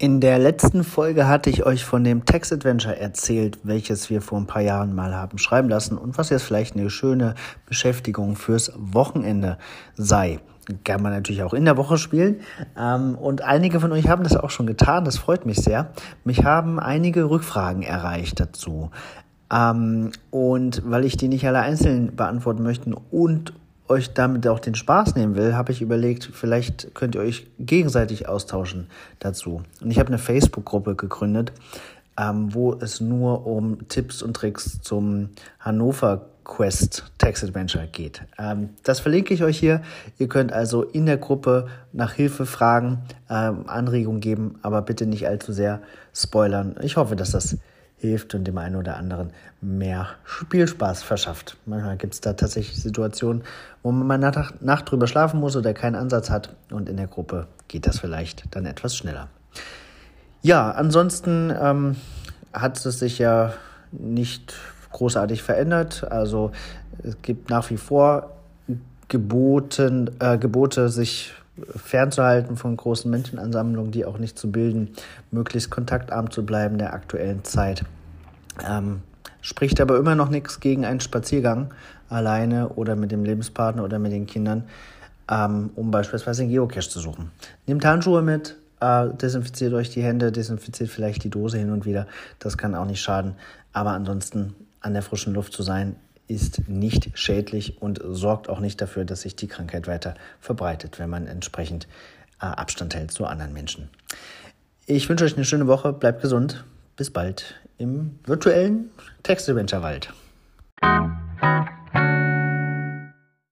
In der letzten Folge hatte ich euch von dem Text Adventure erzählt, welches wir vor ein paar Jahren mal haben schreiben lassen und was jetzt vielleicht eine schöne Beschäftigung fürs Wochenende sei. Kann man natürlich auch in der Woche spielen. Ähm, und einige von euch haben das auch schon getan. Das freut mich sehr. Mich haben einige Rückfragen erreicht dazu. Ähm, und weil ich die nicht alle einzeln beantworten möchte und euch damit auch den Spaß nehmen will, habe ich überlegt, vielleicht könnt ihr euch gegenseitig austauschen dazu. Und ich habe eine Facebook-Gruppe gegründet, ähm, wo es nur um Tipps und Tricks zum Hannover Quest Text Adventure geht. Ähm, das verlinke ich euch hier. Ihr könnt also in der Gruppe nach Hilfe fragen, ähm, Anregungen geben, aber bitte nicht allzu sehr spoilern. Ich hoffe, dass das hilft und dem einen oder anderen mehr Spielspaß verschafft. Manchmal gibt es da tatsächlich Situationen, wo man mal Nacht, Nacht drüber schlafen muss oder keinen Ansatz hat und in der Gruppe geht das vielleicht dann etwas schneller. Ja, ansonsten ähm, hat es sich ja nicht großartig verändert. Also es gibt nach wie vor Geboten, äh, Gebote, sich fernzuhalten von großen Menschenansammlungen, die auch nicht zu bilden, möglichst kontaktarm zu bleiben der aktuellen Zeit. Ähm, spricht aber immer noch nichts gegen einen Spaziergang alleine oder mit dem Lebenspartner oder mit den Kindern, ähm, um beispielsweise einen Geocache zu suchen. Nehmt Handschuhe mit, äh, desinfiziert euch die Hände, desinfiziert vielleicht die Dose hin und wieder. Das kann auch nicht schaden. Aber ansonsten an der frischen Luft zu sein, ist nicht schädlich und sorgt auch nicht dafür, dass sich die Krankheit weiter verbreitet, wenn man entsprechend äh, Abstand hält zu anderen Menschen. Ich wünsche euch eine schöne Woche, bleibt gesund, bis bald im virtuellen Textadventure-Wald.